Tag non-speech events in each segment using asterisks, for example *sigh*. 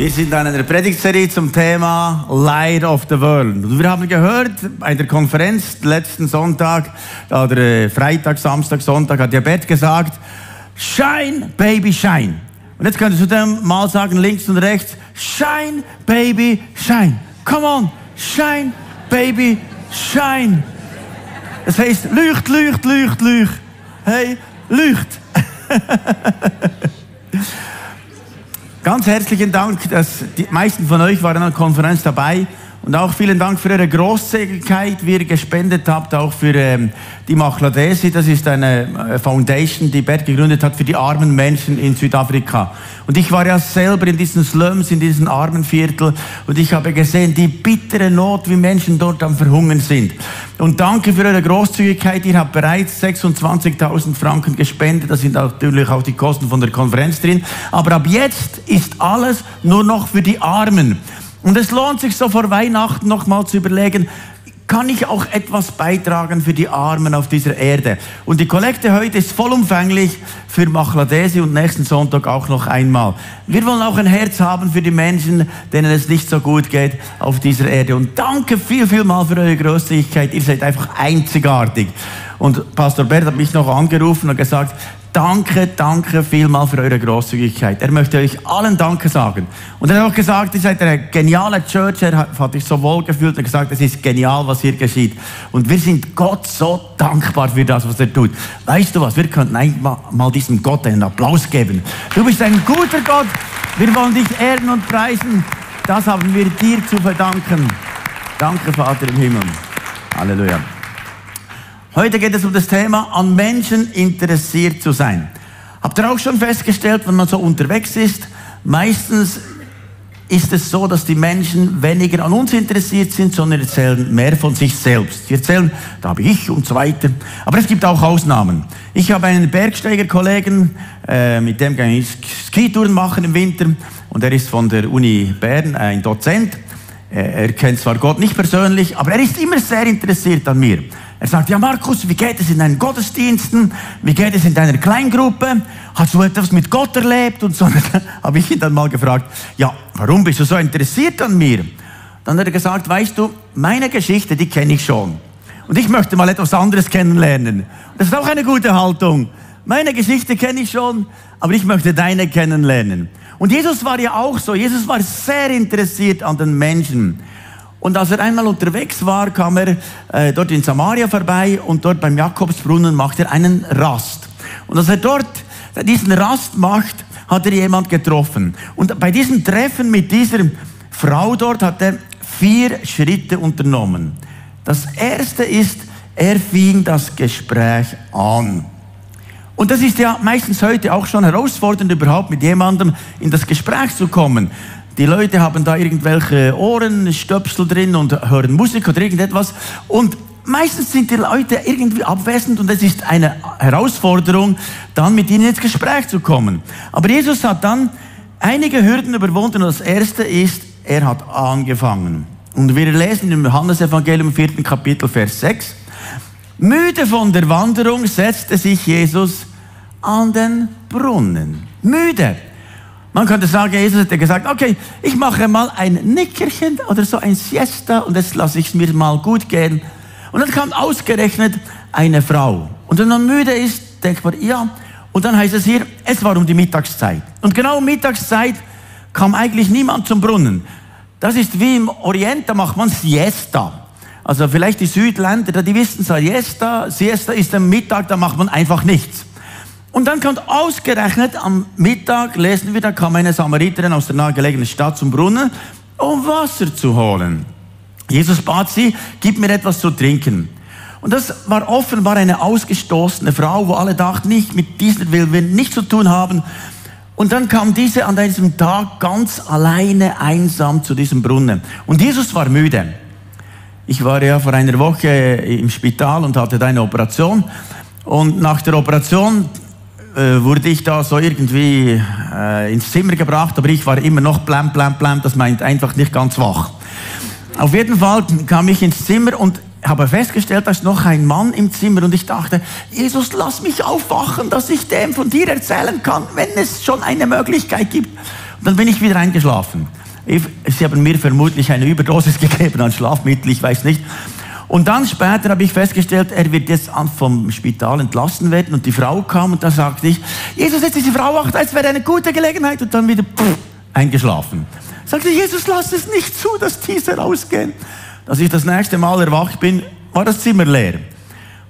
Wir sind in einer Predigtserie zum Thema Light of the World. Und wir haben gehört, bei der Konferenz letzten Sonntag, oder äh, Freitag, Samstag, Sonntag, hat der Bert gesagt, Shine, Baby, Shine. Und jetzt könntest du dem mal sagen, links und rechts, Shine, Baby, Shine. Come on, Shine, Baby, Shine. Das heißt, leucht, leucht, leucht, leucht. Hey, leucht. *laughs* Ganz herzlichen Dank, dass die meisten von euch waren an der Konferenz dabei. Und auch vielen Dank für eure Großzügigkeit, wie ihr gespendet habt, auch für ähm, die Machladesi. Das ist eine äh, Foundation, die Bert gegründet hat für die armen Menschen in Südafrika. Und ich war ja selber in diesen Slums, in diesen armen Viertel und ich habe gesehen, die bittere Not, wie Menschen dort am Verhungern sind. Und danke für eure Großzügigkeit. Ihr habt bereits 26.000 Franken gespendet. Da sind natürlich auch die Kosten von der Konferenz drin. Aber ab jetzt ist alles nur noch für die Armen. Und es lohnt sich so vor Weihnachten nochmal zu überlegen, kann ich auch etwas beitragen für die Armen auf dieser Erde? Und die Kollekte heute ist vollumfänglich für Machladesi und nächsten Sonntag auch noch einmal. Wir wollen auch ein Herz haben für die Menschen, denen es nicht so gut geht auf dieser Erde. Und danke viel, viel mal für eure Großzügigkeit. Ihr seid einfach einzigartig. Und Pastor Bert hat mich noch angerufen und gesagt, Danke, danke vielmal für eure Großzügigkeit. Er möchte euch allen Danke sagen. Und er hat auch gesagt, ihr seid eine geniale Church. Er hat sich so wohl gefühlt und gesagt, es ist genial, was hier geschieht. Und wir sind Gott so dankbar für das, was er tut. Weißt du was? Wir könnten eigentlich mal diesem Gott einen Applaus geben. Du bist ein guter Gott. Wir wollen dich ehren und preisen. Das haben wir dir zu verdanken. Danke, Vater im Himmel. Halleluja. Heute geht es um das Thema, an Menschen interessiert zu sein. Habt ihr auch schon festgestellt, wenn man so unterwegs ist, meistens ist es so, dass die Menschen weniger an uns interessiert sind, sondern erzählen mehr von sich selbst. Sie erzählen, da habe ich und so weiter. Aber es gibt auch Ausnahmen. Ich habe einen Bergsteigerkollegen, äh, mit dem kann ich Skitouren machen im Winter und er ist von der Uni Bern, ein Dozent. Er kennt zwar Gott nicht persönlich, aber er ist immer sehr interessiert an mir. Er sagt, ja Markus, wie geht es in deinen Gottesdiensten? Wie geht es in deiner Kleingruppe? Hast du etwas mit Gott erlebt? Und so *laughs* habe ich ihn dann mal gefragt, ja, warum bist du so interessiert an mir? Dann hat er gesagt, weißt du, meine Geschichte, die kenne ich schon. Und ich möchte mal etwas anderes kennenlernen. Das ist auch eine gute Haltung. Meine Geschichte kenne ich schon, aber ich möchte deine kennenlernen. Und Jesus war ja auch so. Jesus war sehr interessiert an den Menschen. Und als er einmal unterwegs war, kam er äh, dort in Samaria vorbei und dort beim Jakobsbrunnen macht er einen Rast. Und als er dort diesen Rast macht, hat er jemand getroffen. Und bei diesem Treffen mit dieser Frau dort hat er vier Schritte unternommen. Das erste ist, er fing das Gespräch an. Und das ist ja meistens heute auch schon herausfordernd, überhaupt mit jemandem in das Gespräch zu kommen. Die Leute haben da irgendwelche Ohrenstöpsel drin und hören Musik oder irgendetwas. Und meistens sind die Leute irgendwie abwesend und es ist eine Herausforderung, dann mit ihnen ins Gespräch zu kommen. Aber Jesus hat dann einige Hürden überwunden und das erste ist, er hat angefangen. Und wir lesen im Johannesevangelium 4. Kapitel, Vers 6. Müde von der Wanderung setzte sich Jesus an den Brunnen. Müde. Man könnte sagen, Jesus hätte gesagt, okay, ich mache mal ein Nickerchen oder so ein Siesta und jetzt lasse ich es mir mal gut gehen. Und dann kam ausgerechnet eine Frau. Und wenn man müde ist, denkt man, ja. Und dann heißt es hier, es war um die Mittagszeit. Und genau um Mittagszeit kam eigentlich niemand zum Brunnen. Das ist wie im Orient, da macht man Siesta. Also vielleicht die Südländer, die wissen Siesta. Siesta ist am Mittag, da macht man einfach nichts. Und dann kommt ausgerechnet am Mittag, lesen wir, da kam eine Samariterin aus der nahegelegenen Stadt zum Brunnen, um Wasser zu holen. Jesus bat sie, gib mir etwas zu trinken. Und das war offenbar eine ausgestoßene Frau, wo alle dachten, nicht, mit dieser will wir nichts zu tun haben. Und dann kam diese an diesem Tag ganz alleine einsam zu diesem Brunnen. Und Jesus war müde. Ich war ja vor einer Woche im Spital und hatte da eine Operation. Und nach der Operation äh, wurde ich da so irgendwie äh, ins Zimmer gebracht, aber ich war immer noch blam, blam, blam, das meint einfach nicht ganz wach. Auf jeden Fall kam ich ins Zimmer und habe festgestellt, da ist noch ein Mann im Zimmer und ich dachte, Jesus, lass mich aufwachen, dass ich dem von dir erzählen kann, wenn es schon eine Möglichkeit gibt. Und dann bin ich wieder eingeschlafen. Sie haben mir vermutlich eine Überdosis *laughs* gegeben an Schlafmittel, ich weiß nicht. Und dann später habe ich festgestellt, er wird jetzt vom Spital entlassen werden und die Frau kam und da sagte ich, Jesus, jetzt diese Frau wach, das wäre eine gute Gelegenheit und dann wieder pff, eingeschlafen. Sagte Jesus, lass es nicht zu, dass diese rausgehen. Als ich das nächste Mal erwacht bin, war das Zimmer leer.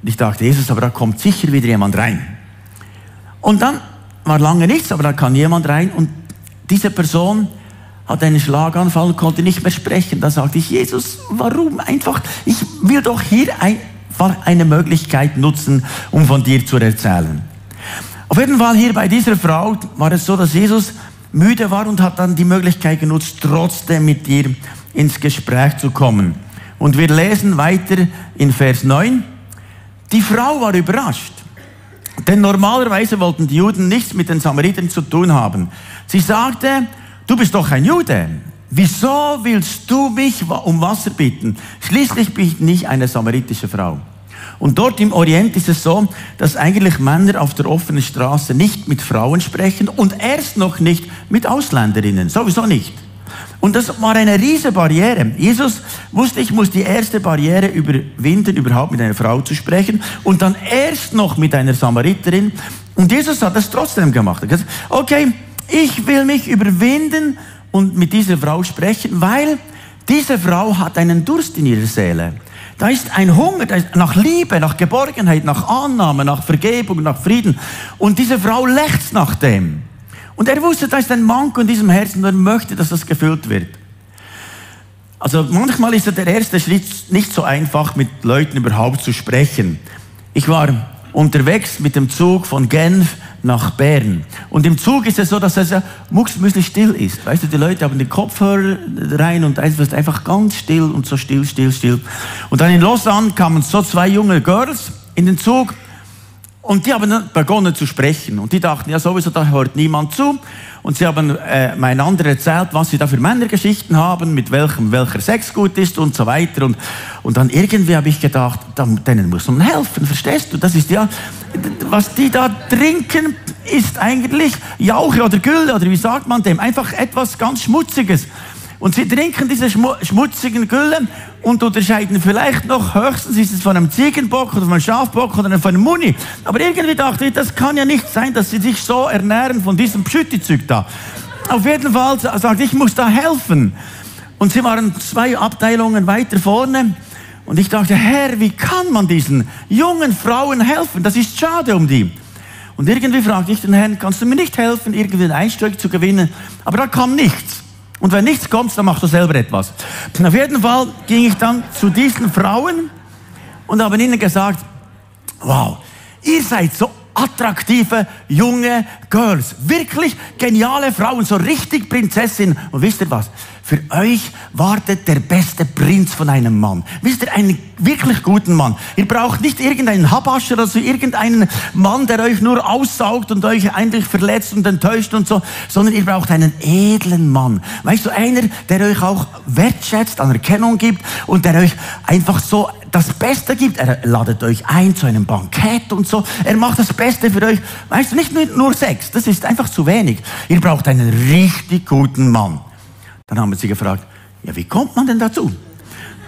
Und ich dachte, Jesus, aber da kommt sicher wieder jemand rein. Und dann war lange nichts, aber da kam jemand rein und diese Person hat einen Schlaganfall konnte nicht mehr sprechen. Da sagte ich, Jesus, warum einfach? Ich will doch hier einfach eine Möglichkeit nutzen, um von dir zu erzählen. Auf jeden Fall hier bei dieser Frau war es so, dass Jesus müde war und hat dann die Möglichkeit genutzt, trotzdem mit ihr ins Gespräch zu kommen. Und wir lesen weiter in Vers 9. Die Frau war überrascht, denn normalerweise wollten die Juden nichts mit den Samaritern zu tun haben. Sie sagte, du bist doch ein Jude. Wieso willst du mich um Wasser bitten? Schließlich bin ich nicht eine samaritische Frau. Und dort im Orient ist es so, dass eigentlich Männer auf der offenen Straße nicht mit Frauen sprechen und erst noch nicht mit Ausländerinnen. Sowieso nicht. Und das war eine riesige Barriere. Jesus wusste, ich muss die erste Barriere überwinden, überhaupt mit einer Frau zu sprechen und dann erst noch mit einer Samariterin. Und Jesus hat das trotzdem gemacht. Okay, ich will mich überwinden und mit dieser Frau sprechen, weil diese Frau hat einen Durst in ihrer Seele. Da ist ein Hunger nach Liebe, nach Geborgenheit, nach Annahme, nach Vergebung, nach Frieden. Und diese Frau lechzt nach dem. Und er wusste, da ist ein Manko in diesem Herzen und er möchte, dass das gefüllt wird. Also manchmal ist der erste Schritt nicht so einfach, mit Leuten überhaupt zu sprechen. Ich war unterwegs mit dem Zug von Genf nach Bern. Und im Zug ist es so, dass es ja mucksmüsli still ist. Weißt du, die Leute haben den Kopfhörer rein und es ist einfach ganz still und so still, still, still. Und dann in Lausanne kamen so zwei junge Girls in den Zug und die haben dann begonnen zu sprechen. Und die dachten, ja sowieso, da hört niemand zu. Und sie haben äh, einander erzählt, was sie da für Männergeschichten haben, mit welchem welcher Sex gut ist und so weiter. Und, und dann irgendwie habe ich gedacht, dann, denen muss man helfen, verstehst du? Das ist ja, was die da trinken, ist eigentlich Jauche oder Gülle oder wie sagt man dem? Einfach etwas ganz Schmutziges. Und sie trinken diese schmutzigen Gülle und unterscheiden vielleicht noch, höchstens ist es von einem Ziegenbock oder von einem Schafbock oder von einem Muni. Aber irgendwie dachte ich, das kann ja nicht sein, dass sie sich so ernähren von diesem Pschüttizeug da. Auf jeden Fall sagte ich, ich muss da helfen. Und sie waren zwei Abteilungen weiter vorne. Und ich dachte, Herr, wie kann man diesen jungen Frauen helfen? Das ist schade um die. Und irgendwie fragte ich den Herrn, kannst du mir nicht helfen, irgendwie einen Einstieg zu gewinnen? Aber da kam nichts. Und wenn nichts kommt, dann machst du selber etwas. Auf jeden Fall ging ich dann zu diesen Frauen und habe ihnen gesagt, wow, ihr seid so attraktive junge Girls. Wirklich geniale Frauen, so richtig Prinzessin. Und wisst ihr was? Für euch wartet der beste Prinz von einem Mann. Wisst ihr, einen wirklich guten Mann. Ihr braucht nicht irgendeinen Habascher, also irgendeinen Mann, der euch nur aussaugt und euch eigentlich verletzt und enttäuscht und so, sondern ihr braucht einen edlen Mann. Weißt du, einer, der euch auch wertschätzt, Anerkennung gibt und der euch einfach so das Beste gibt. Er ladet euch ein zu einem Bankett und so. Er macht das Beste für euch. Weißt du, nicht nur, Sex, das ist einfach zu wenig. Ihr braucht einen richtig guten Mann. Dann haben sie gefragt, ja, wie kommt man denn dazu?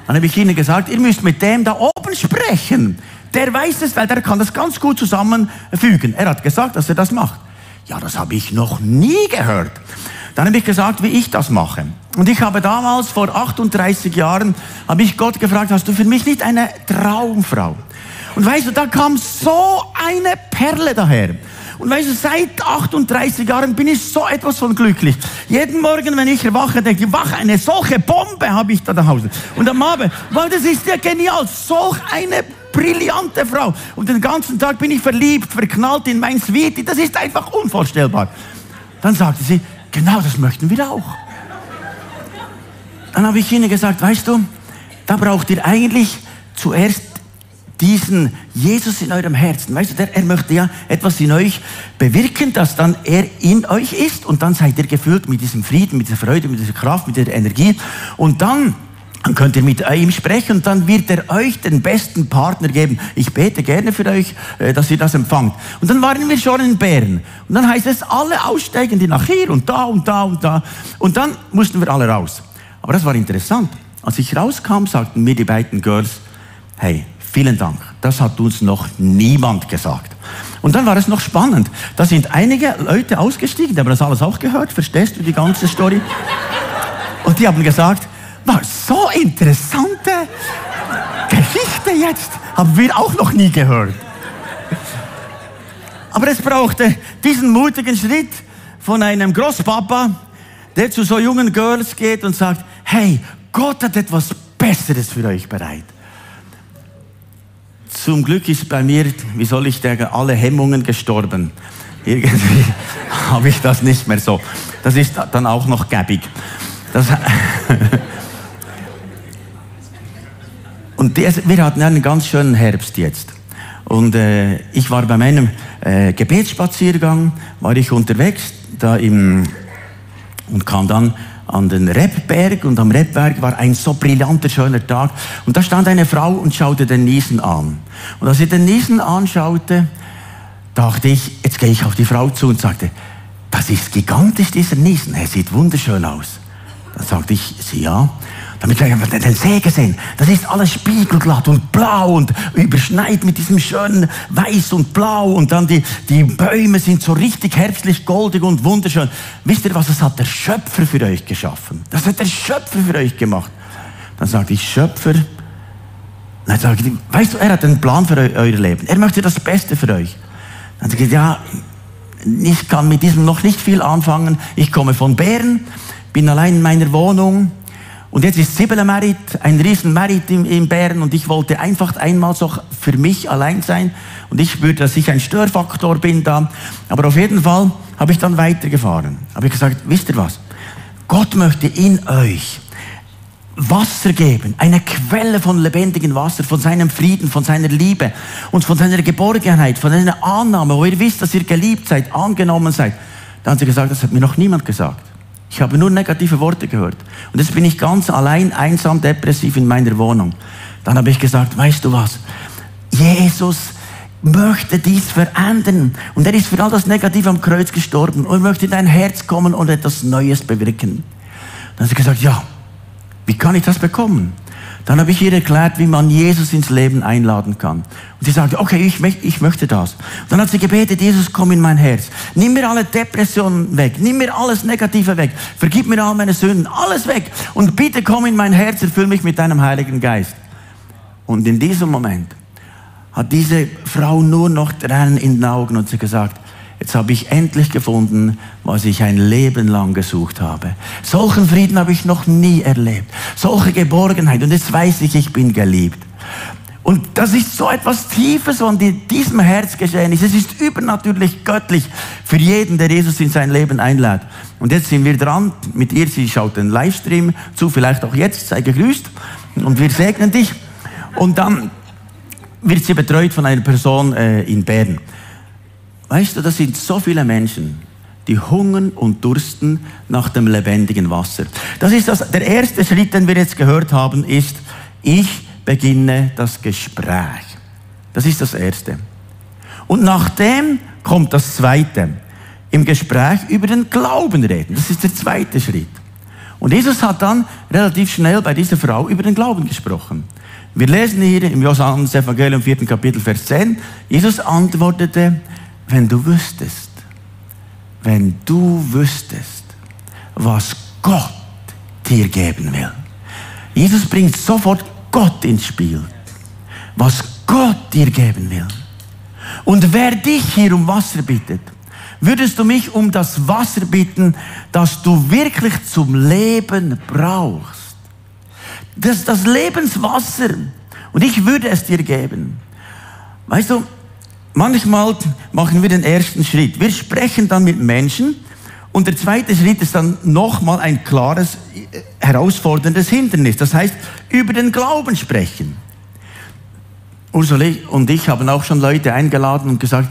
Dann habe ich ihnen gesagt, ihr müsst mit dem da oben sprechen. Der weiß es, weil der kann das ganz gut zusammenfügen. Er hat gesagt, dass er das macht. Ja, das habe ich noch nie gehört. Dann habe ich gesagt, wie ich das mache. Und ich habe damals, vor 38 Jahren, habe ich Gott gefragt, hast du für mich nicht eine Traumfrau? Und weißt du, da kam so eine Perle daher. Und weißt du, seit 38 Jahren bin ich so etwas von glücklich. Jeden Morgen, wenn ich erwache, denke ich, wach, eine solche Bombe habe ich da zu Hause. Und am Abend, weil das ist ja genial, solch eine brillante Frau. Und den ganzen Tag bin ich verliebt, verknallt in mein Sweetie. Das ist einfach unvorstellbar. Dann sagte sie, Genau, das möchten wir auch. Dann habe ich ihnen gesagt, weißt du, da braucht ihr eigentlich zuerst diesen Jesus in eurem Herzen. Weißt du, der, er möchte ja etwas in euch bewirken, dass dann er in euch ist und dann seid ihr gefüllt mit diesem Frieden, mit dieser Freude, mit dieser Kraft, mit der Energie und dann dann könnt ihr mit ihm sprechen und dann wird er euch den besten Partner geben. Ich bete gerne für euch, äh, dass ihr das empfangt. Und dann waren wir schon in Bären. Und dann heißt es, alle aussteigen, die nach hier und da und da und da. Und dann mussten wir alle raus. Aber das war interessant. Als ich rauskam, sagten mir die beiden Girls, hey, vielen Dank. Das hat uns noch niemand gesagt. Und dann war es noch spannend. Da sind einige Leute ausgestiegen, die haben das alles auch gehört. Verstehst du die ganze Story? Und die haben gesagt, war so interessante Geschichte jetzt. Haben wir auch noch nie gehört. Aber es brauchte diesen mutigen Schritt von einem Großpapa, der zu so jungen Girls geht und sagt, hey, Gott hat etwas Besseres für euch bereit. Zum Glück ist bei mir, wie soll ich sagen, alle Hemmungen gestorben. Irgendwie *laughs* habe ich das nicht mehr so. Das ist dann auch noch gäbig. Das *laughs* Und wir hatten einen ganz schönen Herbst jetzt. Und äh, ich war bei meinem äh, Gebetsspaziergang, war ich unterwegs da im, und kam dann an den Rebberg und am Rebberg war ein so brillanter, schöner Tag. Und da stand eine Frau und schaute den Niesen an. Und als sie den Niesen anschaute, dachte ich, jetzt gehe ich auf die Frau zu und sagte, das ist gigantisch, dieser Niesen, er sieht wunderschön aus. Dann sagte ich, sie ja damit wir einfach den See gesehen. Das ist alles spiegelglatt und blau und überschneit mit diesem schönen Weiß und Blau und dann die, die Bäume sind so richtig herbstlich goldig und wunderschön. Wisst ihr was, das hat der Schöpfer für euch geschaffen. Das hat der Schöpfer für euch gemacht. Dann sagte ich, Schöpfer, dann sage ich, weißt du, er hat einen Plan für euer Leben. Er möchte das Beste für euch. Dann sage ich, ja, ich kann mit diesem noch nicht viel anfangen. Ich komme von Bären, bin allein in meiner Wohnung, und jetzt ist Sibylle Merit, ein riesen Merit in, in Bern und ich wollte einfach einmal so für mich allein sein und ich spürte, dass ich ein Störfaktor bin da. Aber auf jeden Fall habe ich dann weitergefahren. Habe ich gesagt, wisst ihr was? Gott möchte in euch Wasser geben, eine Quelle von lebendigem Wasser, von seinem Frieden, von seiner Liebe und von seiner Geborgenheit, von seiner Annahme, wo ihr wisst, dass ihr geliebt seid, angenommen seid. Da haben sie gesagt, das hat mir noch niemand gesagt. Ich habe nur negative Worte gehört. Und jetzt bin ich ganz allein, einsam, depressiv in meiner Wohnung. Dann habe ich gesagt, weißt du was? Jesus möchte dies verändern. Und er ist für all das Negative am Kreuz gestorben und möchte in dein Herz kommen und etwas Neues bewirken. Dann hat sie gesagt, ja, wie kann ich das bekommen? Dann habe ich ihr erklärt, wie man Jesus ins Leben einladen kann. Und sie sagte, okay, ich, ich möchte das. Dann hat sie gebetet, Jesus, komm in mein Herz. Nimm mir alle Depressionen weg. Nimm mir alles Negative weg. Vergib mir all meine Sünden. Alles weg. Und bitte komm in mein Herz, erfüll mich mit deinem Heiligen Geist. Und in diesem Moment hat diese Frau nur noch Tränen in den Augen und sie gesagt, Jetzt habe ich endlich gefunden, was ich ein Leben lang gesucht habe. Solchen Frieden habe ich noch nie erlebt. Solche Geborgenheit. Und jetzt weiß ich, ich bin geliebt. Und das ist so etwas Tiefes, was in diesem Herz geschehen ist. Es ist übernatürlich göttlich für jeden, der Jesus in sein Leben einlädt. Und jetzt sind wir dran mit ihr. Sie schaut den Livestream zu, vielleicht auch jetzt. Sei gegrüßt. Und wir segnen dich. Und dann wird sie betreut von einer Person äh, in Bern. Weißt du, das sind so viele Menschen, die hungern und dursten nach dem lebendigen Wasser. Das ist das, der erste Schritt, den wir jetzt gehört haben, ist, ich beginne das Gespräch. Das ist das erste. Und nachdem kommt das zweite. Im Gespräch über den Glauben reden. Das ist der zweite Schritt. Und Jesus hat dann relativ schnell bei dieser Frau über den Glauben gesprochen. Wir lesen hier im Johannes Evangelium 4. Kapitel Vers 10. Jesus antwortete, wenn du wüsstest, wenn du wüsstest, was Gott dir geben will. Jesus bringt sofort Gott ins Spiel. Was Gott dir geben will. Und wer dich hier um Wasser bittet, würdest du mich um das Wasser bitten, das du wirklich zum Leben brauchst. Das das Lebenswasser. Und ich würde es dir geben. Weißt du, Manchmal machen wir den ersten Schritt. Wir sprechen dann mit Menschen und der zweite Schritt ist dann nochmal ein klares, äh, herausforderndes Hindernis. Das heißt, über den Glauben sprechen. Ursula und ich haben auch schon Leute eingeladen und gesagt,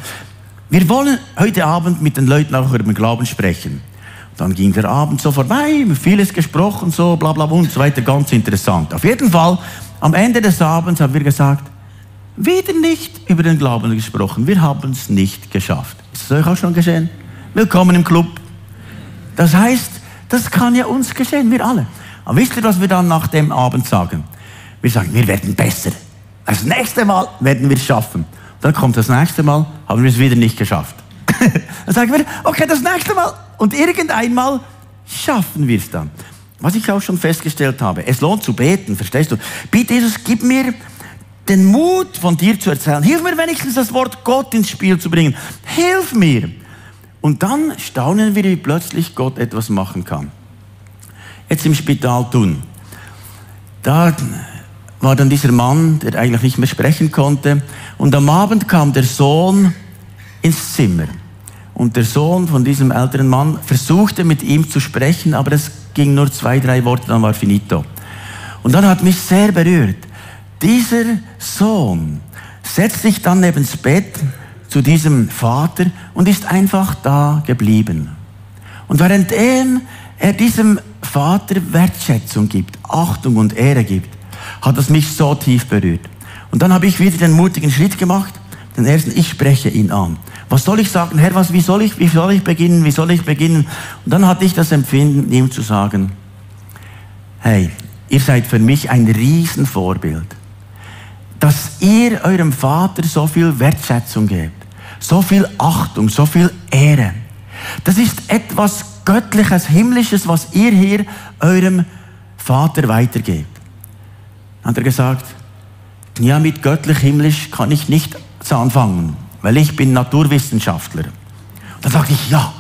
wir wollen heute Abend mit den Leuten auch über den Glauben sprechen. Dann ging der Abend so vorbei, vieles gesprochen, so bla bla und so weiter, ganz interessant. Auf jeden Fall, am Ende des Abends haben wir gesagt, wieder nicht über den Glauben gesprochen, wir haben es nicht geschafft. Ist das euch auch schon geschehen? Willkommen im Club. Das heißt, das kann ja uns geschehen, wir alle. Aber wisst ihr, was wir dann nach dem Abend sagen? Wir sagen, wir werden besser. Das nächste Mal werden wir es schaffen. Dann kommt das nächste Mal, haben wir es wieder nicht geschafft. *laughs* dann sagen wir, okay, das nächste Mal. Und irgendeinmal schaffen wir es dann. Was ich auch schon festgestellt habe, es lohnt zu beten, verstehst du? Bitte Jesus, gib mir den Mut von dir zu erzählen. Hilf mir wenigstens das Wort Gott ins Spiel zu bringen. Hilf mir. Und dann staunen wir, wie plötzlich Gott etwas machen kann. Jetzt im Spital tun. Da war dann dieser Mann, der eigentlich nicht mehr sprechen konnte. Und am Abend kam der Sohn ins Zimmer. Und der Sohn von diesem älteren Mann versuchte mit ihm zu sprechen, aber es ging nur zwei, drei Worte, dann war finito. Und dann hat mich sehr berührt. Dieser Sohn setzt sich dann neben das Bett zu diesem Vater und ist einfach da geblieben. Und währenddem er diesem Vater Wertschätzung gibt, Achtung und Ehre gibt, hat es mich so tief berührt. Und dann habe ich wieder den mutigen Schritt gemacht, den ersten, ich spreche ihn an. Was soll ich sagen? Herr, was, wie soll ich, wie soll ich beginnen? Wie soll ich beginnen? Und dann hatte ich das Empfinden, ihm zu sagen, hey, ihr seid für mich ein Riesenvorbild. Dass ihr eurem Vater so viel Wertschätzung gebt, so viel Achtung, so viel Ehre. Das ist etwas Göttliches, Himmlisches, was ihr hier eurem Vater weitergebt hat er gesagt, ja, mit göttlich-himmlisch kann ich nicht anfangen, weil ich bin Naturwissenschaftler. Und dann sagte ich, ja,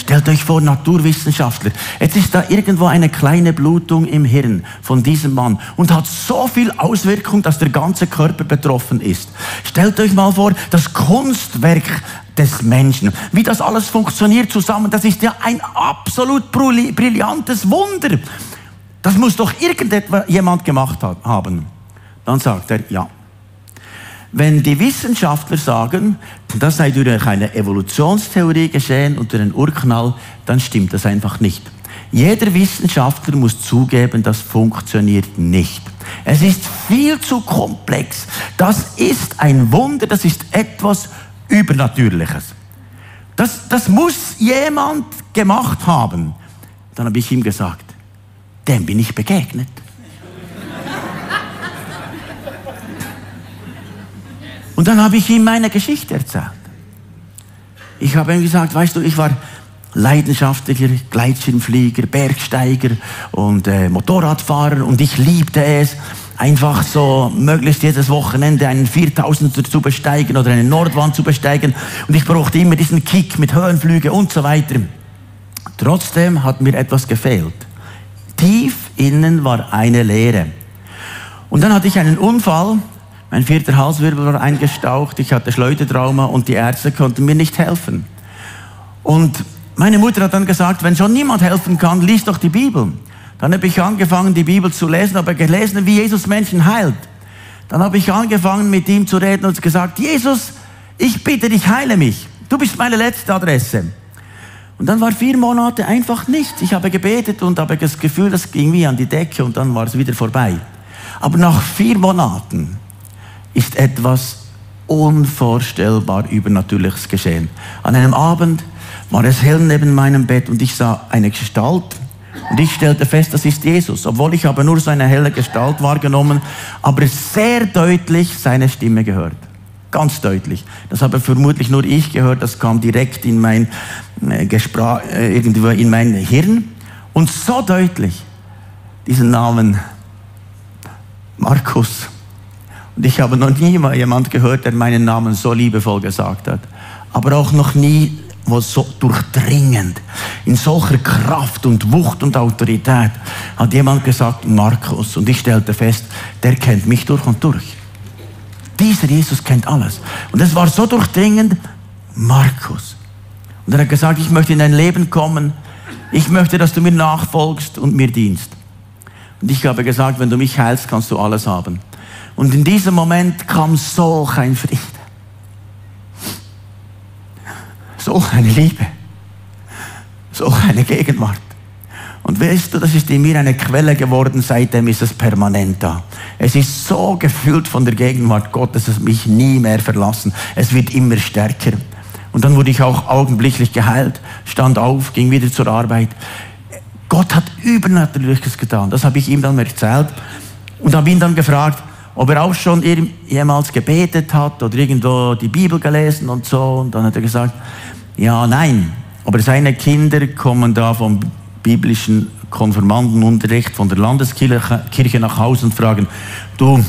stellt euch vor, Naturwissenschaftler. Jetzt ist da irgendwo eine kleine Blutung im Hirn von diesem Mann und hat so viel Auswirkung, dass der ganze Körper betroffen ist. Stellt euch mal vor, das Kunstwerk des Menschen, wie das alles funktioniert zusammen, das ist ja ein absolut brillantes Wunder. Das muss doch irgendjemand gemacht haben. Dann sagt er, ja. Wenn die Wissenschaftler sagen, das sei durch eine Evolutionstheorie geschehen und durch einen Urknall, dann stimmt das einfach nicht. Jeder Wissenschaftler muss zugeben, das funktioniert nicht. Es ist viel zu komplex. Das ist ein Wunder, das ist etwas Übernatürliches. Das, das muss jemand gemacht haben. Dann habe ich ihm gesagt, dem bin ich begegnet. Und dann habe ich ihm meine Geschichte erzählt. Ich habe ihm gesagt, weißt du, ich war leidenschaftlicher Gleitschirmflieger, Bergsteiger und äh, Motorradfahrer und ich liebte es, einfach so möglichst jedes Wochenende einen 4000er zu besteigen oder eine Nordwand zu besteigen und ich brauchte immer diesen Kick mit Höhenflüge und so weiter. Trotzdem hat mir etwas gefehlt. Tief innen war eine Leere. Und dann hatte ich einen Unfall. Mein vierter Halswirbel war eingestaucht. Ich hatte Schleudertrauma und die Ärzte konnten mir nicht helfen. Und meine Mutter hat dann gesagt, wenn schon niemand helfen kann, lies doch die Bibel. Dann habe ich angefangen, die Bibel zu lesen, habe gelesen, wie Jesus Menschen heilt. Dann habe ich angefangen, mit ihm zu reden und gesagt, Jesus, ich bitte dich, heile mich. Du bist meine letzte Adresse. Und dann war vier Monate einfach nichts. Ich habe gebetet und habe das Gefühl, das ging wie an die Decke und dann war es wieder vorbei. Aber nach vier Monaten ist etwas unvorstellbar Übernatürliches geschehen. An einem Abend war es hell neben meinem Bett und ich sah eine Gestalt und ich stellte fest, das ist Jesus, obwohl ich aber nur seine helle Gestalt wahrgenommen, aber sehr deutlich seine Stimme gehört. Ganz deutlich. Das habe vermutlich nur ich gehört, das kam direkt in mein, äh, Gespräch, irgendwo in mein Hirn. Und so deutlich, diesen Namen Markus. Und ich habe noch nie mal jemand gehört, der meinen Namen so liebevoll gesagt hat. Aber auch noch nie was so durchdringend, in solcher Kraft und Wucht und Autorität, hat jemand gesagt, Markus. Und ich stellte fest, der kennt mich durch und durch. Dieser Jesus kennt alles. Und es war so durchdringend, Markus. Und er hat gesagt, ich möchte in dein Leben kommen. Ich möchte, dass du mir nachfolgst und mir dienst. Und ich habe gesagt, wenn du mich heilst, kannst du alles haben. Und in diesem Moment kam solch ein Friede. Solch eine Liebe. so eine Gegenwart. Und weißt du, das ist in mir eine Quelle geworden, seitdem ist es permanent da. Es ist so gefüllt von der Gegenwart Gottes, es mich nie mehr verlassen. Es wird immer stärker. Und dann wurde ich auch augenblicklich geheilt, stand auf, ging wieder zur Arbeit. Gott hat Übernatürliches getan. Das habe ich ihm dann erzählt und habe ihn dann gefragt, ob er auch schon jemals gebetet hat oder irgendwo die Bibel gelesen und so. Und dann hat er gesagt, ja, nein. Aber seine Kinder kommen da vom biblischen Konfirmandenunterricht von der Landeskirche nach Hause und fragen, du,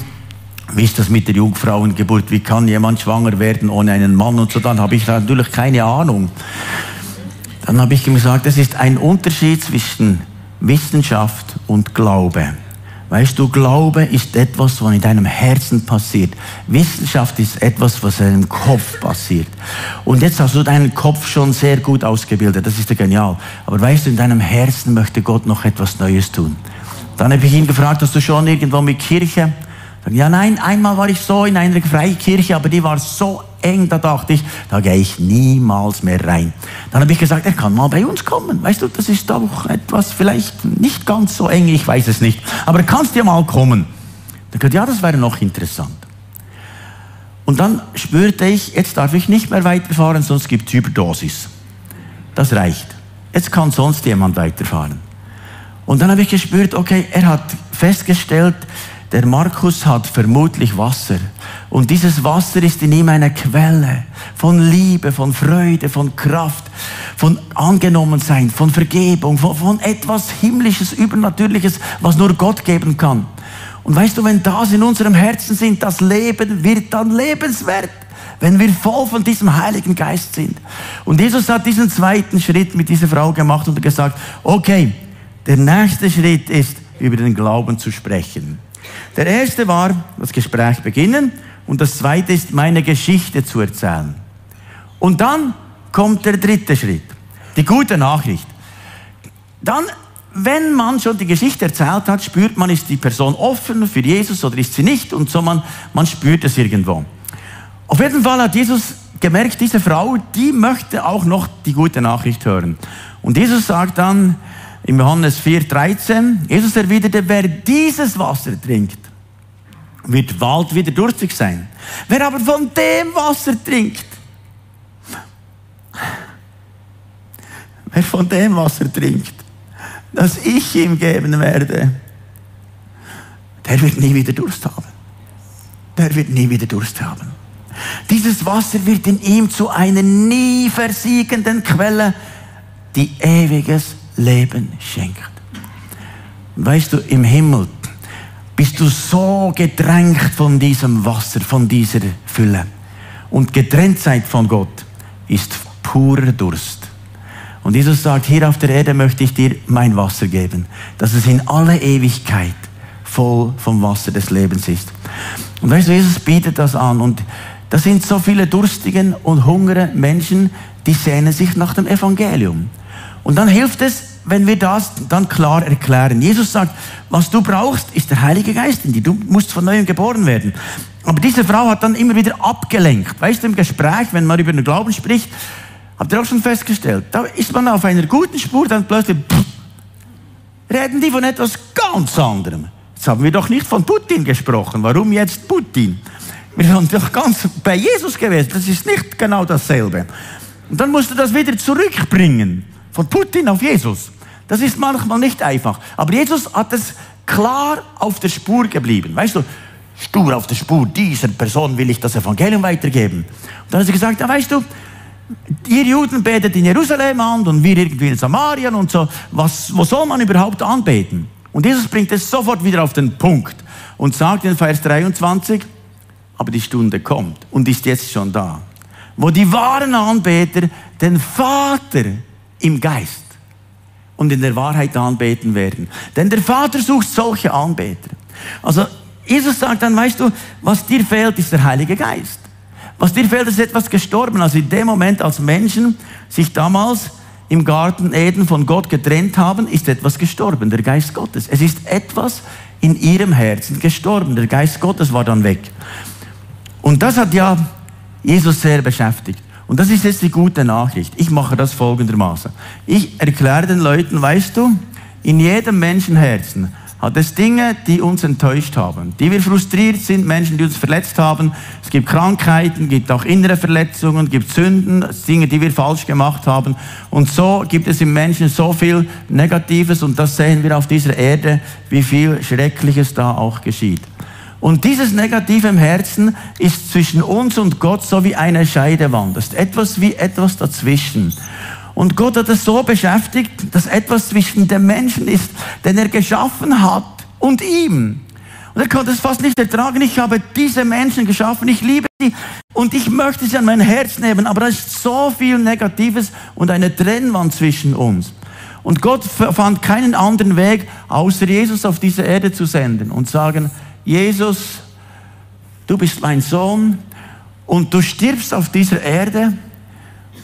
wie ist das mit der Jungfrauengeburt? Wie kann jemand schwanger werden ohne einen Mann? Und so, dann habe ich natürlich keine Ahnung. Dann habe ich ihm gesagt, es ist ein Unterschied zwischen Wissenschaft und Glaube. Weißt du, Glaube ist etwas, was in deinem Herzen passiert. Wissenschaft ist etwas, was in deinem Kopf passiert. Und jetzt hast du deinen Kopf schon sehr gut ausgebildet. Das ist ja genial. Aber weißt du, in deinem Herzen möchte Gott noch etwas Neues tun. Dann habe ich ihn gefragt, hast du schon irgendwo mit Kirche? Ja, nein, einmal war ich so in einer Freikirche, aber die war so eng, da dachte ich, da gehe ich niemals mehr rein. Dann habe ich gesagt, er kann mal bei uns kommen. Weißt du, das ist doch etwas vielleicht nicht ganz so eng, ich weiß es nicht. Aber kannst ja mal kommen. Dann gesagt, ja, das wäre noch interessant. Und dann spürte ich, jetzt darf ich nicht mehr weiterfahren, sonst gibt es Überdosis. Das reicht. Jetzt kann sonst jemand weiterfahren. Und dann habe ich gespürt, okay, er hat festgestellt, der Markus hat vermutlich Wasser. Und dieses Wasser ist in ihm eine Quelle von Liebe, von Freude, von Kraft, von Angenommensein, von Vergebung, von, von etwas Himmlisches, Übernatürliches, was nur Gott geben kann. Und weißt du, wenn das in unserem Herzen sind, das Leben wird dann lebenswert wenn wir voll von diesem Heiligen Geist sind. Und Jesus hat diesen zweiten Schritt mit dieser Frau gemacht und gesagt, okay, der nächste Schritt ist, über den Glauben zu sprechen. Der erste war das Gespräch beginnen und das zweite ist meine Geschichte zu erzählen. Und dann kommt der dritte Schritt, die gute Nachricht. Dann, wenn man schon die Geschichte erzählt hat, spürt man, ist die Person offen für Jesus oder ist sie nicht und so man, man spürt es irgendwo. Auf jeden Fall hat Jesus gemerkt, diese Frau, die möchte auch noch die gute Nachricht hören. Und Jesus sagt dann, in Johannes 4,13, Jesus erwiderte, wer dieses Wasser trinkt, wird bald wieder durstig sein. Wer aber von dem Wasser trinkt, wer von dem Wasser trinkt, das ich ihm geben werde, der wird nie wieder Durst haben. Der wird nie wieder Durst haben. Dieses Wasser wird in ihm zu einer nie versiegenden Quelle, die ewiges Leben schenkt. Weißt du, im Himmel bist du so gedrängt von diesem Wasser, von dieser Fülle. Und Getrenntheit von Gott ist purer Durst. Und Jesus sagt, hier auf der Erde möchte ich dir mein Wasser geben, dass es in alle Ewigkeit voll vom Wasser des Lebens ist. Und weißt du, Jesus bietet das an. Und da sind so viele durstigen und hungere Menschen, die sehnen sich nach dem Evangelium. Und dann hilft es, wenn wir das dann klar erklären. Jesus sagt, was du brauchst, ist der Heilige Geist in dir. Du musst von neuem geboren werden. Aber diese Frau hat dann immer wieder abgelenkt. Weißt du, im Gespräch, wenn man über den Glauben spricht, habt ihr auch schon festgestellt, da ist man auf einer guten Spur, dann plötzlich pff, reden die von etwas ganz anderem. Jetzt haben wir doch nicht von Putin gesprochen. Warum jetzt Putin? Wir sind doch ganz bei Jesus gewesen. Das ist nicht genau dasselbe. Und dann musst du das wieder zurückbringen. Von Putin auf Jesus. Das ist manchmal nicht einfach. Aber Jesus hat es klar auf der Spur geblieben. Weißt du, stur auf der Spur, dieser Person will ich das Evangelium weitergeben. Und dann hat er gesagt, ja, weißt du, ihr Juden betet in Jerusalem an und wir irgendwie in Samarien und so. Was, wo soll man überhaupt anbeten? Und Jesus bringt es sofort wieder auf den Punkt und sagt in Vers 23, aber die Stunde kommt und ist jetzt schon da, wo die wahren Anbeter den Vater im Geist und in der Wahrheit anbeten werden. Denn der Vater sucht solche Anbeter. Also Jesus sagt dann, weißt du, was dir fehlt, ist der Heilige Geist. Was dir fehlt, ist etwas gestorben. Also in dem Moment, als Menschen sich damals im Garten Eden von Gott getrennt haben, ist etwas gestorben, der Geist Gottes. Es ist etwas in ihrem Herzen gestorben. Der Geist Gottes war dann weg. Und das hat ja Jesus sehr beschäftigt. Und das ist jetzt die gute Nachricht. Ich mache das folgendermaßen. Ich erkläre den Leuten, weißt du, in jedem Menschenherzen hat es Dinge, die uns enttäuscht haben, die wir frustriert sind, Menschen, die uns verletzt haben. Es gibt Krankheiten, gibt auch innere Verletzungen, gibt Sünden, Dinge, die wir falsch gemacht haben. Und so gibt es im Menschen so viel Negatives und das sehen wir auf dieser Erde, wie viel Schreckliches da auch geschieht. Und dieses Negative im Herzen ist zwischen uns und Gott so wie eine Scheidewand. Das ist etwas wie etwas dazwischen. Und Gott hat es so beschäftigt, dass etwas zwischen dem Menschen ist, den er geschaffen hat und ihm. Und er konnte es fast nicht ertragen. Ich habe diese Menschen geschaffen, ich liebe sie und ich möchte sie an mein Herz nehmen. Aber da ist so viel Negatives und eine Trennwand zwischen uns. Und Gott fand keinen anderen Weg, außer Jesus auf diese Erde zu senden und sagen, Jesus, du bist mein Sohn und du stirbst auf dieser Erde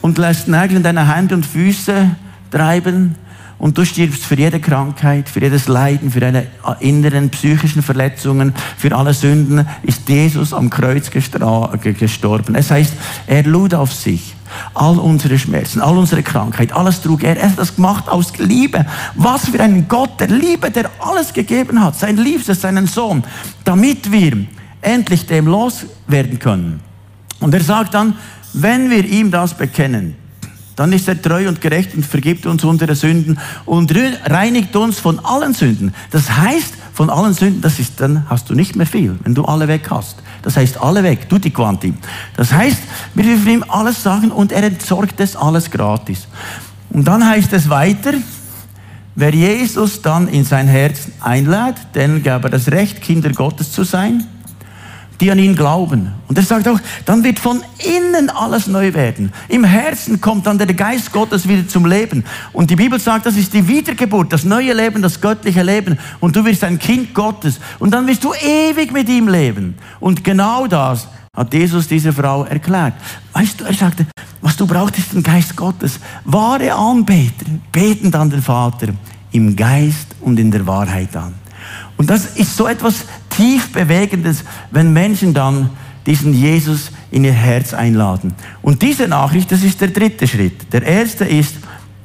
und lässt Nägel in deine Hände und Füße treiben und du stirbst für jede Krankheit, für jedes Leiden, für deine inneren psychischen Verletzungen, für alle Sünden ist Jesus am Kreuz gestorben. Es heißt, er lud auf sich all unsere Schmerzen, all unsere Krankheit, alles trug er. Er hat das gemacht aus Liebe. Was für ein Gott der Liebe, der alles gegeben hat, sein Liebstes, seinen Sohn, damit wir endlich dem loswerden können. Und er sagt dann, wenn wir ihm das bekennen, dann ist er treu und gerecht und vergibt uns unsere Sünden und reinigt uns von allen Sünden. Das heißt, von allen Sünden, das ist, dann hast du nicht mehr viel, wenn du alle weg hast. Das heißt, alle weg, tutti quanti. Das heißt, wir dürfen ihm alles sagen und er entsorgt es alles gratis. Und dann heißt es weiter, wer Jesus dann in sein Herz einlädt, denen gab er das Recht, Kinder Gottes zu sein die an ihn glauben. Und er sagt auch, dann wird von innen alles neu werden. Im Herzen kommt dann der Geist Gottes wieder zum Leben. Und die Bibel sagt, das ist die Wiedergeburt, das neue Leben, das göttliche Leben. Und du wirst ein Kind Gottes. Und dann wirst du ewig mit ihm leben. Und genau das hat Jesus dieser Frau erklärt. Weißt du, er sagte, was du brauchst, ist den Geist Gottes. Wahre Anbeter beten dann den Vater im Geist und in der Wahrheit an. Und das ist so etwas tief Bewegendes, wenn Menschen dann diesen Jesus in ihr Herz einladen. Und diese Nachricht, das ist der dritte Schritt. Der erste ist,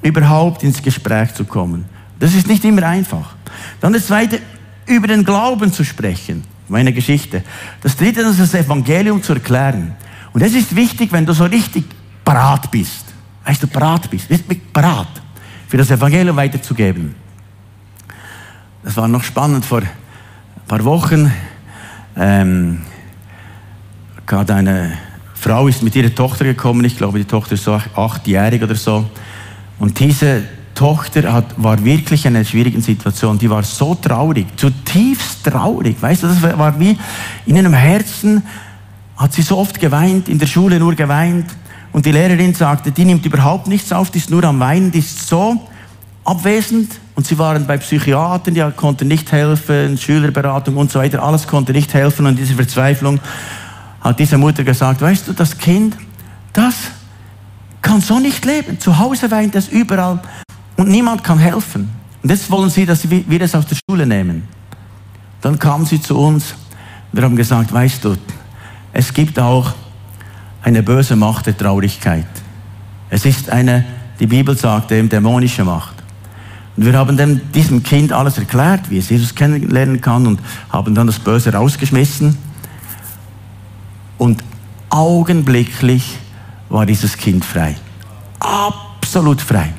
überhaupt ins Gespräch zu kommen. Das ist nicht immer einfach. Dann das zweite, über den Glauben zu sprechen. Meine Geschichte. Das dritte, ist das Evangelium zu erklären. Und es ist wichtig, wenn du so richtig parat bist. Weißt du, parat bist. Bist parat, für das Evangelium weiterzugeben. Das war noch spannend vor paar Wochen ähm, gerade eine Frau ist mit ihrer Tochter gekommen. Ich glaube, die Tochter ist so achtjährig oder so. Und diese Tochter hat, war wirklich in einer schwierigen Situation. Die war so traurig, zutiefst traurig. Weißt du, das war wie in ihrem Herzen hat sie so oft geweint, in der Schule nur geweint. Und die Lehrerin sagte, die nimmt überhaupt nichts auf, die ist nur am Weinen, die ist so abwesend. Und sie waren bei Psychiatern, die konnten nicht helfen, Schülerberatung und so weiter, alles konnte nicht helfen. Und diese Verzweiflung hat diese Mutter gesagt, weißt du, das Kind, das kann so nicht leben. Zu Hause weint es überall und niemand kann helfen. Und jetzt wollen sie, dass wir es aus der Schule nehmen. Dann kamen sie zu uns. Wir haben gesagt, weißt du, es gibt auch eine böse Macht der Traurigkeit. Es ist eine, die Bibel sagt, eben dämonische Macht. Und wir haben dem, diesem Kind alles erklärt, wie es Jesus kennenlernen kann und haben dann das Böse rausgeschmissen. Und augenblicklich war dieses Kind frei. Absolut frei.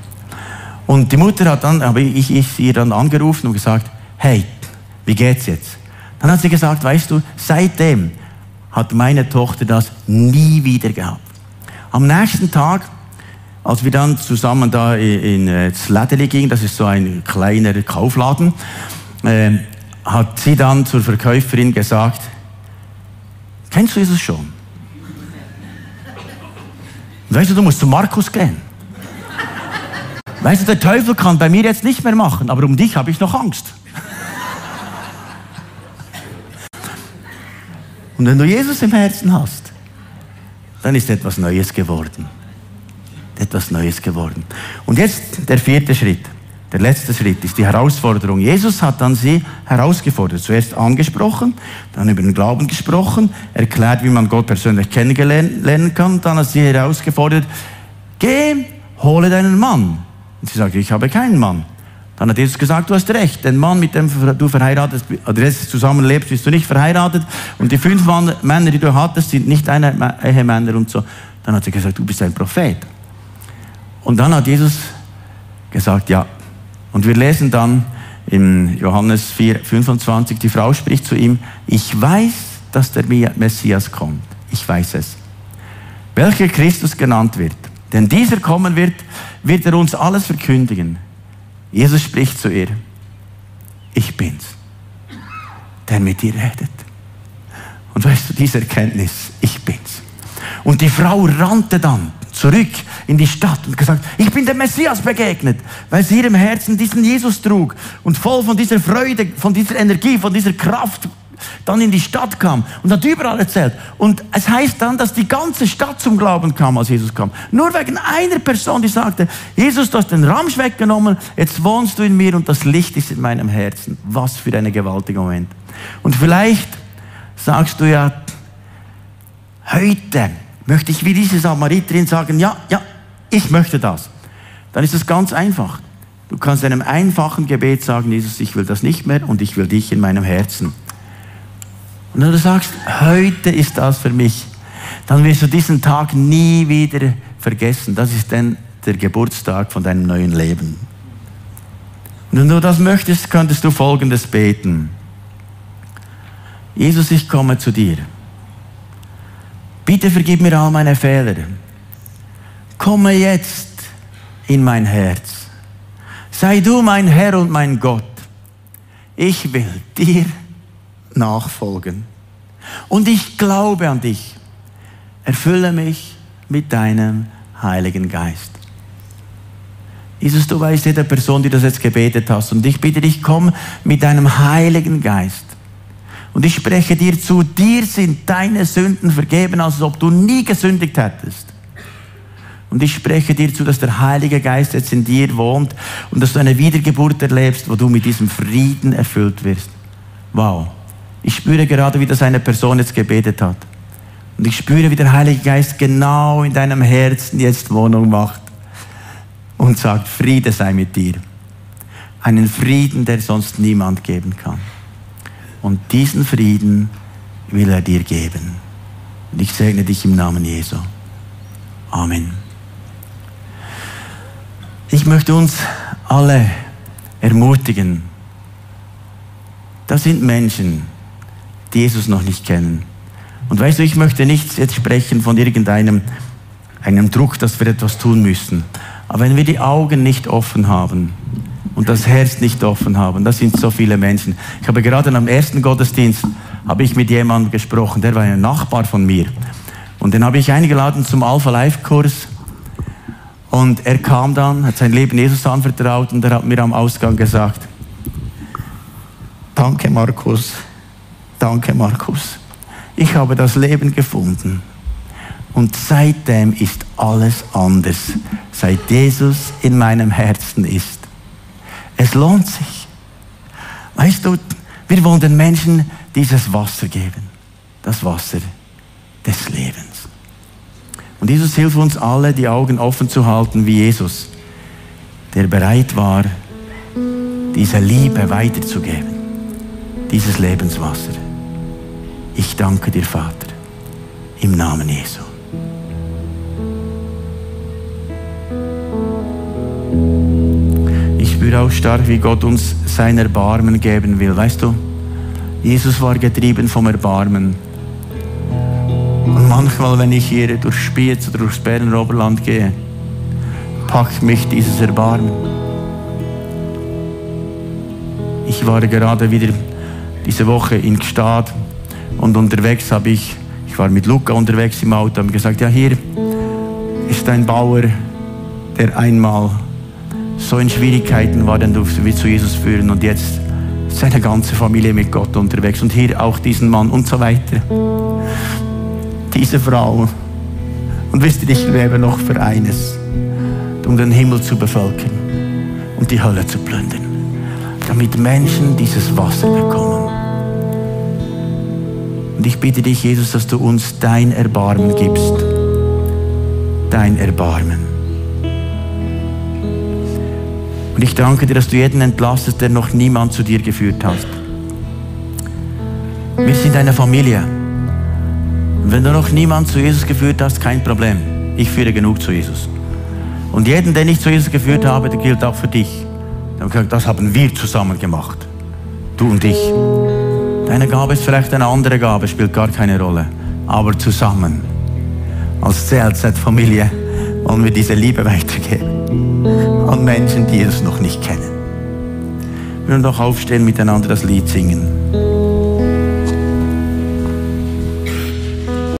Und die Mutter hat dann, habe ich, ich ihr dann angerufen und gesagt, hey, wie geht's jetzt? Dann hat sie gesagt, weißt du, seitdem hat meine Tochter das nie wieder gehabt. Am nächsten Tag als wir dann zusammen da in, in äh, das Lädeli gingen, das ist so ein kleiner Kaufladen, äh, hat sie dann zur Verkäuferin gesagt, kennst du Jesus schon? Weißt du, du musst zu Markus gehen. Weißt du, der Teufel kann bei mir jetzt nicht mehr machen, aber um dich habe ich noch Angst. Und wenn du Jesus im Herzen hast, dann ist etwas Neues geworden etwas Neues geworden. Und jetzt der vierte Schritt. Der letzte Schritt ist die Herausforderung. Jesus hat dann sie herausgefordert. Zuerst angesprochen, dann über den Glauben gesprochen, erklärt, wie man Gott persönlich kennenlernen kann. Dann hat sie herausgefordert, geh, hole deinen Mann. Und sie sagt, ich habe keinen Mann. Dann hat Jesus gesagt, du hast recht, den Mann, mit dem du verheiratet oder jetzt zusammenlebst, bist du nicht verheiratet. Und die fünf Männer, die du hattest, sind nicht deine Ehemänner und so. Dann hat sie gesagt, du bist ein Prophet. Und dann hat Jesus gesagt, ja, und wir lesen dann in Johannes 4, 25, die Frau spricht zu ihm, ich weiß, dass der Messias kommt. Ich weiß es. Welcher Christus genannt wird. Denn dieser kommen wird, wird er uns alles verkündigen. Jesus spricht zu ihr, ich bin's, der mit dir redet. Und weißt du, diese Erkenntnis, ich bin's. Und die Frau rannte dann zurück in die Stadt und gesagt, ich bin dem Messias begegnet, weil sie ihrem Herzen diesen Jesus trug und voll von dieser Freude, von dieser Energie, von dieser Kraft dann in die Stadt kam und hat überall erzählt. Und es heißt dann, dass die ganze Stadt zum Glauben kam, als Jesus kam. Nur wegen einer Person, die sagte, Jesus, du hast den Ramsch weggenommen, jetzt wohnst du in mir und das Licht ist in meinem Herzen. Was für ein gewaltiger Moment. Und vielleicht sagst du ja, heute möchte ich wie diese Samariterin sagen, ja, ja, ich möchte das. Dann ist es ganz einfach. Du kannst in einem einfachen Gebet sagen, Jesus, ich will das nicht mehr und ich will dich in meinem Herzen. Und wenn du sagst, heute ist das für mich, dann wirst du diesen Tag nie wieder vergessen. Das ist dann der Geburtstag von deinem neuen Leben. Und wenn du das möchtest, könntest du Folgendes beten. Jesus, ich komme zu dir. Bitte vergib mir all meine Fehler. Komme jetzt in mein Herz. Sei du mein Herr und mein Gott. Ich will dir nachfolgen. Und ich glaube an dich. Erfülle mich mit deinem Heiligen Geist. Jesus, du weißt jede Person, die das jetzt gebetet hast. Und ich bitte dich, komm mit deinem Heiligen Geist. Und ich spreche dir zu, dir sind deine Sünden vergeben, als ob du nie gesündigt hättest. Und ich spreche dir zu, dass der Heilige Geist jetzt in dir wohnt und dass du eine Wiedergeburt erlebst, wo du mit diesem Frieden erfüllt wirst. Wow. Ich spüre gerade, wie das eine Person jetzt gebetet hat. Und ich spüre, wie der Heilige Geist genau in deinem Herzen jetzt Wohnung macht und sagt, Friede sei mit dir. Einen Frieden, der sonst niemand geben kann. Und diesen Frieden will er dir geben. Und ich segne dich im Namen Jesu. Amen. Ich möchte uns alle ermutigen. Das sind Menschen, die Jesus noch nicht kennen. Und weißt du, ich möchte nicht jetzt sprechen von irgendeinem einem Druck, dass wir etwas tun müssen. Aber wenn wir die Augen nicht offen haben und das Herz nicht offen haben, das sind so viele Menschen. Ich habe gerade am ersten Gottesdienst habe ich mit jemandem gesprochen, der war ein Nachbar von mir. Und den habe ich eingeladen zum Alpha Life Kurs. Und er kam dann, hat sein Leben Jesus anvertraut und er hat mir am Ausgang gesagt, danke Markus, Danke, Markus. Ich habe das Leben gefunden. Und seitdem ist alles anders, seit Jesus in meinem Herzen ist. Es lohnt sich. Weißt du, wir wollen den Menschen dieses Wasser geben. Das Wasser des Lebens. Und Jesus hilft uns alle, die Augen offen zu halten wie Jesus, der bereit war, diese Liebe weiterzugeben. Dieses Lebenswasser. Ich danke dir, Vater, im Namen Jesu. Spüre auch stark, wie Gott uns sein Erbarmen geben will. Weißt du, Jesus war getrieben vom Erbarmen. Und manchmal, wenn ich hier durch Spiez oder durchs Berner Oberland gehe, packt mich dieses Erbarmen. Ich war gerade wieder diese Woche in Gstaad und unterwegs habe ich, ich war mit Luca unterwegs im Auto, habe gesagt, ja hier ist ein Bauer, der einmal so in Schwierigkeiten war, den durfte wir zu Jesus führen und jetzt seine ganze Familie mit Gott unterwegs und hier auch diesen Mann und so weiter. Diese Frau. Und wisst ihr, ich lebe noch für eines, um den Himmel zu bevölkern und die Hölle zu plündern, damit Menschen dieses Wasser bekommen. Und ich bitte dich, Jesus, dass du uns dein Erbarmen gibst. Dein Erbarmen. Und ich danke dir, dass du jeden entlastest, der noch niemand zu dir geführt hast. Wir sind eine Familie. Und wenn du noch niemand zu Jesus geführt hast, kein Problem. Ich führe genug zu Jesus. Und jeden, den ich zu Jesus geführt habe, der gilt auch für dich. Das haben wir zusammen gemacht. Du und ich. Deine Gabe ist vielleicht eine andere Gabe, spielt gar keine Rolle. Aber zusammen, als CLZ-Familie, wollen wir diese Liebe weitergeben an Menschen, die es noch nicht kennen. Wir wollen doch aufstehen, miteinander das Lied singen.